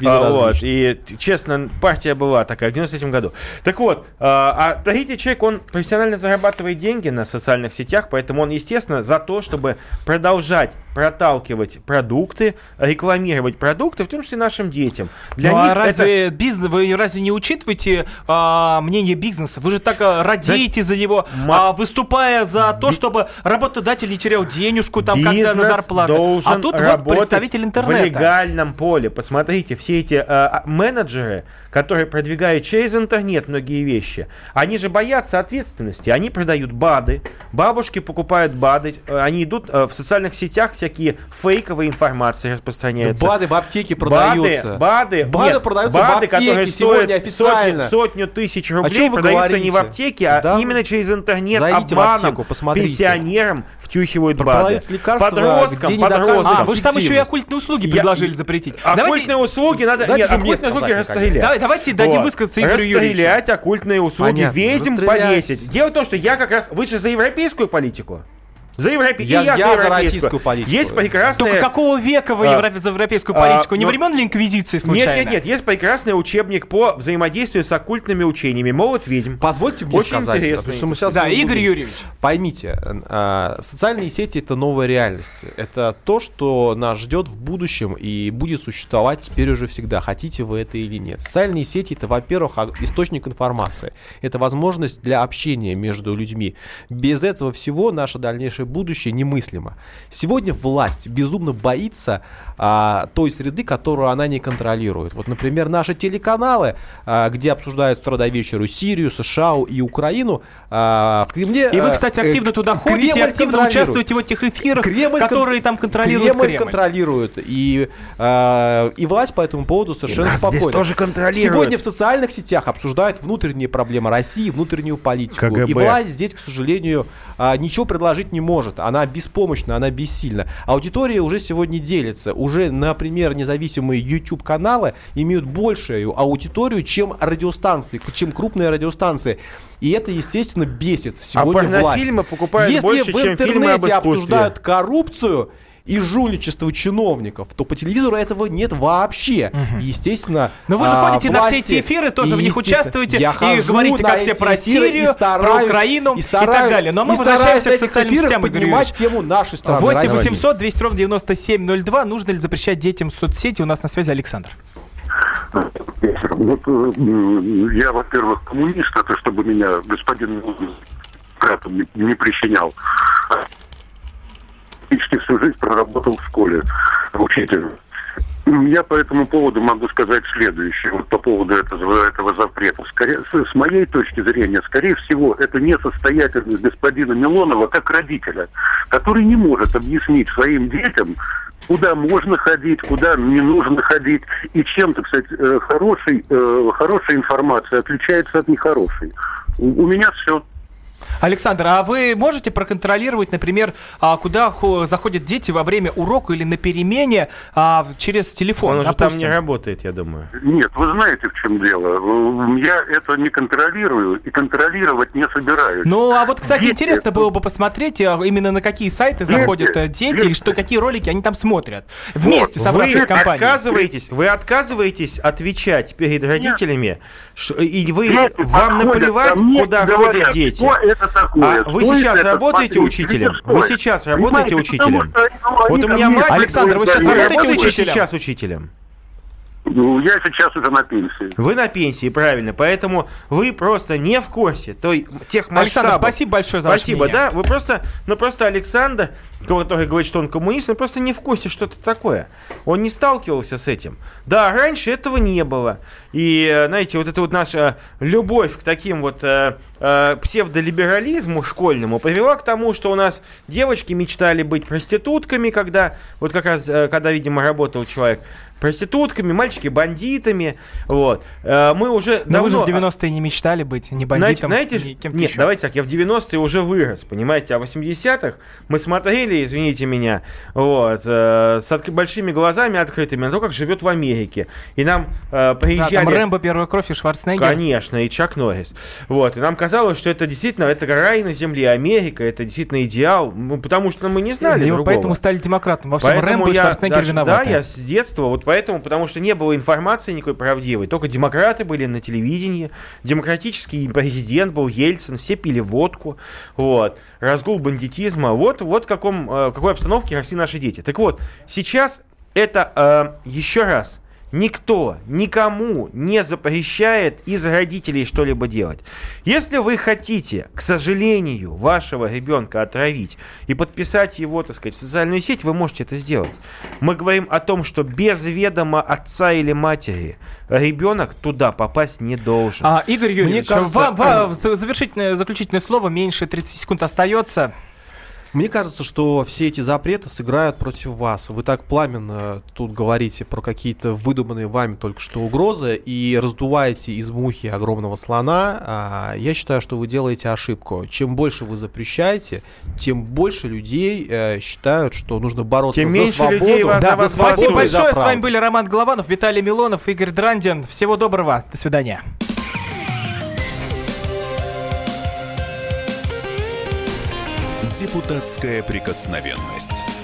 Вот. И, честно, партия была такая в 93 году. Так вот, а третий человек, он профессионально зарабатывает деньги на социальных сетях, поэтому он, естественно, за то, чтобы продолжать проталкивать продукты, рекламировать продукты, в том числе нашим детям. Для ну, а них а разве это... бизнес, вы разве не учитываете а, мнение бизнеса? Вы же так а, радеете за него, а, выступая за то, чтобы работодатель не терял денежку там когда на зарплату. А тут вот представитель интернета. В легальном поле. Посмотрите, все эти а, менеджеры, которые продвигают через интернет многие вещи, они же боятся ответственности. Они продают БАДы, бабушки покупают БАДы, они идут в социальных сетях, всякие фейковые информации распространяются. БАДы в аптеке продаются. БАДы, БАДы, нет, продаются БАДы, в аптеке которые стоят официально. Сотню, сотню тысяч рублей, продаются не в аптеке, а да? именно через интернет Зайдите обманом в аптеку, посмотрите. пенсионерам втюхивают БАДы. лекарства, подросткам, подросткам. А, вы же там еще и оккультные услуги предложили Я, запретить. Оккультные услуги надо... Нет, оккультные услуги расстрелять. Давайте дадим высказаться Игорю Юрьевичу. Расстрелять оккультные услуги, ведьм повесить. Дело в том, что я как раз... Вы же за европейскую политику? За европе... Я, я, я за российскую политику. Есть прекрасная... Только какого века вы а, за европейскую политику? А, Не но... времен ли инквизиции случайно? Нет, нет, нет. Есть прекрасный учебник по взаимодействию с оккультными учениями. Молот ведьм. Позвольте мне Очень сказать. интересно. Что мы сейчас да, Игорь Юрьевич. Поймите, а, социальные сети это новая реальность. Это то, что нас ждет в будущем и будет существовать теперь уже всегда. Хотите вы это или нет. Социальные сети это, во-первых, источник информации. Это возможность для общения между людьми. Без этого всего наша дальнейшая ближайшее будущее немыслимо. Сегодня власть безумно боится а, той среды, которую она не контролирует. Вот, например, наши телеканалы, а, где обсуждают с утра вечеру Сирию, США и Украину, а, в Кремле... И вы, кстати, э, активно э, туда ходите, Кремль активно участвуете в этих эфирах, Кремль которые там контролируют Кремль. Кремль контролирует. И, а, и власть по этому поводу совершенно и спокойна. тоже контролирует. Сегодня в социальных сетях обсуждают внутренние проблемы России, внутреннюю политику. КГБ. И власть здесь, к сожалению, а, ничего предложить не может. Она беспомощна, она бессильна. Аудитория уже сегодня делится. Уже, например, независимые YouTube-каналы имеют большую аудиторию, чем радиостанции, чем крупные радиостанции. И это, естественно, бесит сегодня а власть. покупают Если больше, в интернете обсуждают коррупцию, и жульничество чиновников, то по телевизору этого нет вообще. Угу. естественно, Но вы же а, ходите власти, на все эти эфиры, тоже в них участвуете я и говорите, как все про Сирию, стараюсь, про Украину и, стараюсь, и так далее. Но мы возвращаемся к социальным сетям, поднимать тему нашей страны. 8 800 200 ровно 9702. Нужно ли запрещать детям соцсети? У нас на связи Александр. Вот э, я, во-первых, коммунист, это чтобы меня господин не причинял практически всю жизнь проработал в школе учителем. Я по этому поводу могу сказать следующее, вот по поводу этого, этого запрета. Скорее, с, моей точки зрения, скорее всего, это несостоятельность господина Милонова как родителя, который не может объяснить своим детям, куда можно ходить, куда не нужно ходить, и чем-то, кстати, э, хороший, э, хорошая информация отличается от нехорошей. У меня все. Александр, а вы можете проконтролировать, например, а, куда заходят дети во время урока или на перемене а, через телефон? Он уже там не работает, я думаю. Нет, вы знаете, в чем дело. Я это не контролирую и контролировать не собираюсь. Ну, а вот, кстати, дети... интересно было бы посмотреть, а, именно на какие сайты дети, заходят э, дети, дети, и что, какие ролики они там смотрят. Вместе вот, собравшись вы компанией. Отказываетесь, вы отказываетесь отвечать перед родителями, Нет. и вы, дети вам наплевать, куда ходят дети. Это такое? А вы сейчас работаете учителем? Вы сейчас работаете учителем? Вот у меня мать... Александр, вы сейчас работаете сейчас учителем? Ну, я сейчас уже на пенсии. Вы на пенсии, правильно. Поэтому вы просто не в курсе той, тех масштабов. Александр, спасибо большое за Спасибо, да. Вы просто, ну просто Александр, который говорит, что он коммунист, он просто не в курсе, что это такое. Он не сталкивался с этим. Да, раньше этого не было. И, э, знаете, вот эта вот наша любовь к таким вот э, э, псевдолиберализму школьному привела к тому, что у нас девочки мечтали быть проститутками, когда, вот как раз, э, когда, видимо, работал человек проститутками, мальчики бандитами. Вот. Э, мы уже Но давно... вы же в 90-е не мечтали быть ни бандитом, знаете, ни кем-то Нет, еще. давайте так, я в 90-е уже вырос, понимаете, а в 80-х мы смотрели, извините меня, вот, э, с от... большими глазами открытыми на то, как живет в Америке. И нам э, приезжали... Да, там Рэмбо, Первая кровь и Шварценеггер. Конечно, и Чак Норрис. Вот, и нам казалось, что это действительно, это рай на земле, Америка, это действительно идеал, ну, потому что мы не знали и другого. поэтому стали демократом. Во всем поэтому Рэмбо и Шварценеггер даже, виноваты. Да, я с детства, вот поэтому, потому что не было информации никакой правдивой. Только демократы были на телевидении, демократический президент был Ельцин, все пили водку, вот, разгул бандитизма. Вот, вот в каком, э, какой обстановке росли наши дети. Так вот, сейчас это э, еще раз Никто никому не запрещает из родителей что-либо делать. Если вы хотите, к сожалению, вашего ребенка отравить и подписать его, так сказать, в социальную сеть, вы можете это сделать. Мы говорим о том, что без ведома отца или матери ребенок туда попасть не должен. А, Игорь Юрьевич, Мне кажется, вам, вам, завершительное, заключительное слово, меньше 30 секунд остается. Мне кажется, что все эти запреты сыграют против вас. Вы так пламенно тут говорите про какие-то выдуманные вами только что угрозы и раздуваете из мухи огромного слона. А, я считаю, что вы делаете ошибку. Чем больше вы запрещаете, тем больше людей э, считают, что нужно бороться тем за меньше свободу. Людей вас да, за спасибо большое. С вами были Роман Голованов, Виталий Милонов, Игорь Драндин. Всего доброго. До свидания. Депутатская прикосновенность.